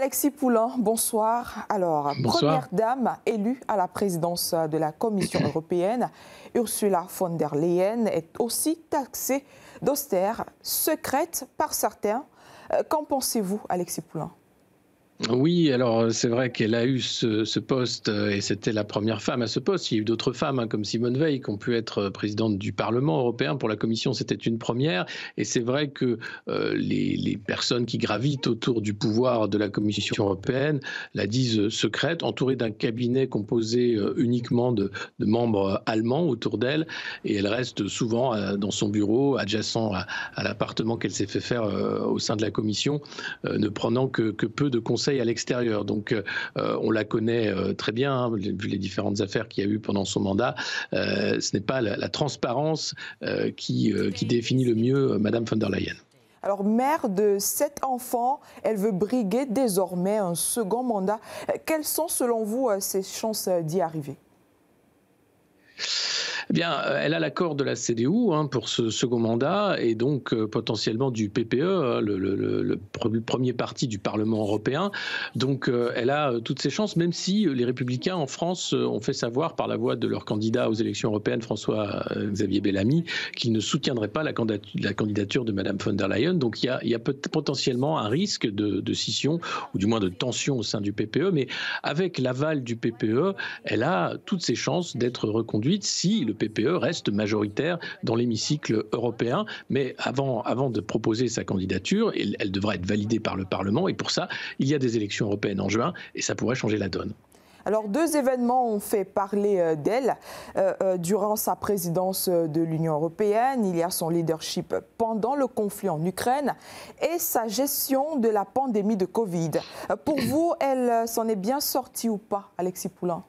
Alexis Poulain, bonsoir. Alors, première dame élue à la présidence de la Commission européenne, Ursula von der Leyen est aussi taxée d'austère, secrète par certains. Euh, qu'en pensez-vous, Alexis Poulain? Oui, alors c'est vrai qu'elle a eu ce, poste euh, et c'était la première femme à ce poste. Il y a eu d'autres femmes hein, comme Simone Veil qui ont pu être euh, présidente du Parlement européen. Pour la Commission, c'était une première. Et c'est vrai que euh, les, personnes qui gravitent autour du pouvoir de la Commission européenne la disent secrète, entourée d'un cabinet composé uniquement de, membres allemands autour d'elle. Et elle reste souvent dans son bureau, adjacent à, l'appartement qu'elle s'est fait faire au sein de la Commission, ne prenant que peu de conseils à l'extérieur. Donc euh, on la connaît euh, très bien, hein, vu les différentes affaires qu'il y a eu pendant son mandat. Euh, ce n'est pas la, transparence qui, qui définit le mieux Madame von der Leyen. Alors, mère de sept enfants, elle veut briguer désormais un second mandat. Quelles sont, selon vous, ses chances d'y arriver? Eh euh, elle a l'accord de la CDU hein, pour ce second mandat et donc euh, potentiellement du PPE, hein, le, premier parti du Parlement européen. Donc, euh, elle a toutes ses chances, même si les Républicains en France ont fait savoir par la voix de leur candidat aux élections européennes, François-Xavier Bellamy, qu'ils ne soutiendraient pas la candidature de Mme von der Leyen. Donc, il y a, potentiellement un risque de, de, scission ou du moins de tension au sein du PPE. Mais avec l'aval du PPE, elle a toutes ses chances d'être reconduite si le PPE reste majoritaire dans l'hémicycle européen. Mais avant, avant de proposer sa candidature, elle, devra être validée par le Parlement. Et pour ça, il y a des élections européennes en juin et ça pourrait changer la donne. Alors, deux événements ont fait parler euh, d'elle euh, euh, durant sa présidence de l'Union européenne. Il y a son leadership pendant le conflit en Ukraine et sa gestion de la pandémie de Covid. Pour vous, elle s'en est bien sortie ou pas, Alexis Poulain?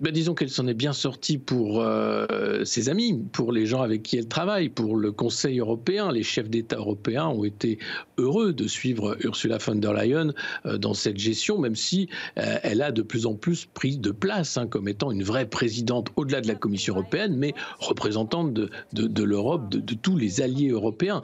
Ben, disons qu'elle s'en est bien sortie pour euh, ses amis, pour les gens avec qui elle travaille, pour le Conseil européen. Les chefs d'État européens ont été heureux de suivre Ursula von der Leyen euh, dans cette gestion, même si euh, elle a de plus en plus pris de place hein, comme étant une vraie présidente au-delà de la Commission européenne, mais représentante de, l'Europe, de, tous les alliés européens.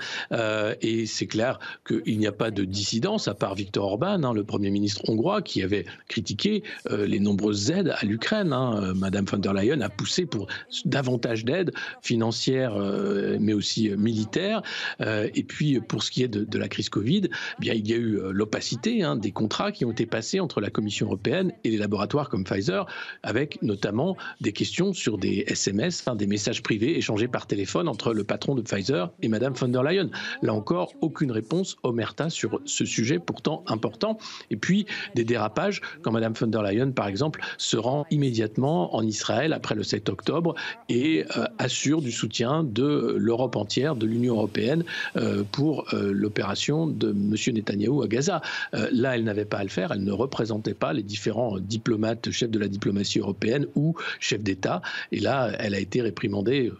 et c'est clair qu'il n'y a pas de dissidence, à part Viktor Orban, hein, le Premier ministre hongrois, qui avait critiqué les nombreuses aides à l'Ukraine. Hein, Euh, Madame von der Leyen a poussé pour davantage d'aide financière, euh, mais aussi euh, militaire. et puis, pour ce qui est de, la crise Covid, eh bien, il y a eu l'opacité hein, des contrats qui ont été passés entre la Commission européenne et les laboratoires comme Pfizer, avec notamment des questions sur des SMS, des messages privés échangés par téléphone entre le patron de Pfizer et Madame von der Leyen. Là encore, aucune réponse omerta sur ce sujet pourtant important. Et puis, des dérapages, quand Madame von der Leyen, par exemple, se rend immédiatement en Israël après le 7 octobre et euh, assure du soutien de l'Europe entière, de l'Union européenne euh, pour euh, l'opération de M. Netanyahou à Gaza. là, elle n'avait pas à le faire, elle ne représentait pas les différents diplomates, chefs de la diplomatie européenne ou chefs d'État. Et là, elle a été réprimandée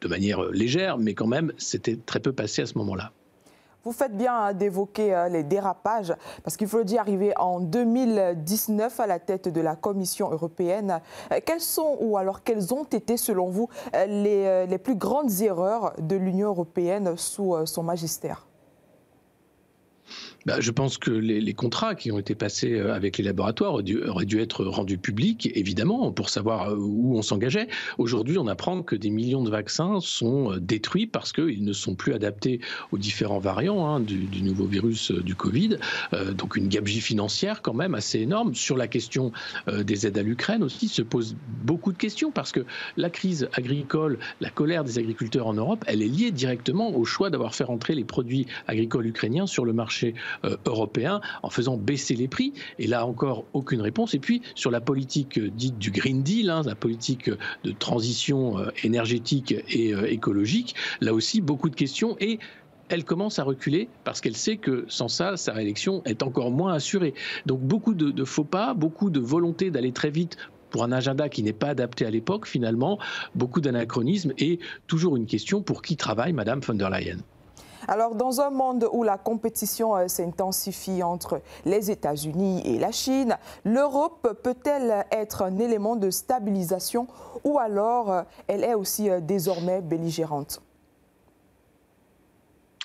de manière légère, mais quand même, c'était très peu passé à ce moment-là. Vous faites bien hein, d'évoquer euh, les dérapages, parce qu'il faut le dire, arriver en 2019 à la tête de la Commission européenne, euh, quelles sont, ou alors quelles ont été, selon vous, euh, les, les plus grandes erreurs de l'Union européenne sous son magistère? Bah, je pense que les, contrats qui ont été passés euh, avec les laboratoires auraient dû, être rendus publics, évidemment, pour savoir euh, où on s'engageait. Aujourd'hui, on apprend que des millions de vaccins sont euh, détruits parce qu'ils ne sont plus adaptés aux différents variants hein, du, nouveau virus du Covid. donc une gabegie financière quand même assez énorme. Sur la question des aides à l'Ukraine aussi, se pose beaucoup de questions parce que la crise agricole, la colère des agriculteurs en Europe, elle est liée directement au choix d'avoir fait rentrer les produits agricoles ukrainiens sur le marché européen en faisant baisser les prix. Et là encore, aucune réponse. Et puis sur la politique euh, dite du Green Deal, hein, la politique de transition euh, énergétique et écologique, là aussi beaucoup de questions. Et elle commence à reculer parce qu'elle sait que sans ça, sa réélection est encore moins assurée. Donc beaucoup de, de faux pas, beaucoup de volonté d'aller très vite pour un agenda qui n'est pas adapté à l'époque finalement, beaucoup d'anachronismes et toujours une question pour qui travaille Madame von der Leyen? Alors, dans un monde où la compétition euh, s'intensifie entre les États-Unis et la Chine, l'Europe peut-elle être un élément de stabilisation ou alors euh, elle est aussi euh, désormais belligérante?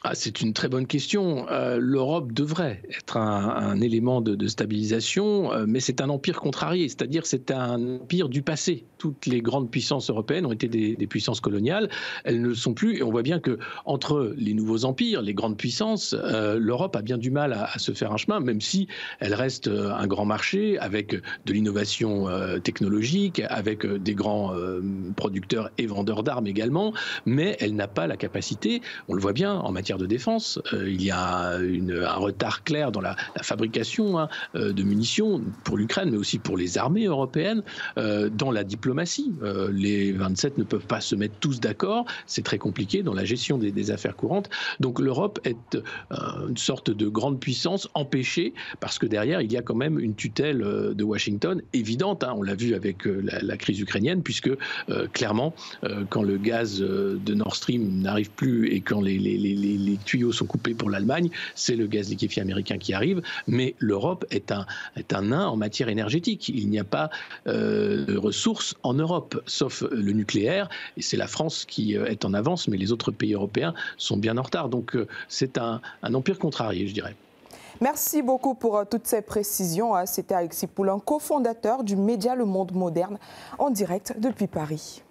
Ah, c'est une très bonne question. Euh, L'Europe devrait être un, élément de, stabilisation, euh, mais c'est un empire contrarié, c'est-à-dire c'est un empire du passé. Toutes les grandes puissances européennes ont été des, puissances coloniales, elles ne le sont plus, et on voit bien que entre les nouveaux empires, les grandes puissances, euh, l'Europe a bien du mal à, se faire un chemin, même si elle reste un grand marché avec de l'innovation technologique, avec des grands producteurs et vendeurs d'armes également, mais elle n'a pas la capacité, on le voit bien en matière de défense. Euh, il y a un retard clair dans la, fabrication hein, euh, de munitions pour l'Ukraine, mais aussi pour les armées européennes, euh, dans la diplomatie. les 27 ne peuvent pas se mettre tous d'accord. C'est très compliqué dans la gestion des, affaires courantes. Donc l'Europe est une sorte de grande puissance empêchée parce que derrière, il y a quand même une tutelle de Washington évidente. Hein. on l'a vu avec la, crise ukrainienne, puisque clairement, quand le gaz de Nord Stream n'arrive plus et quand les tuyaux sont coupés pour l'Allemagne, c'est le gaz liquéfié américain qui arrive, mais l'Europe est un, est un nain en matière énergétique. Il n'y a pas euh, de ressources en Europe, sauf le nucléaire, et c'est la France qui euh, est en avance, mais les autres pays européens sont bien en retard. Donc euh, c'est un, un empire contrarié, je dirais. Merci beaucoup pour toutes ces précisions. C'était Alexis Poulain, cofondateur du média Le Monde Moderne, en direct depuis Paris.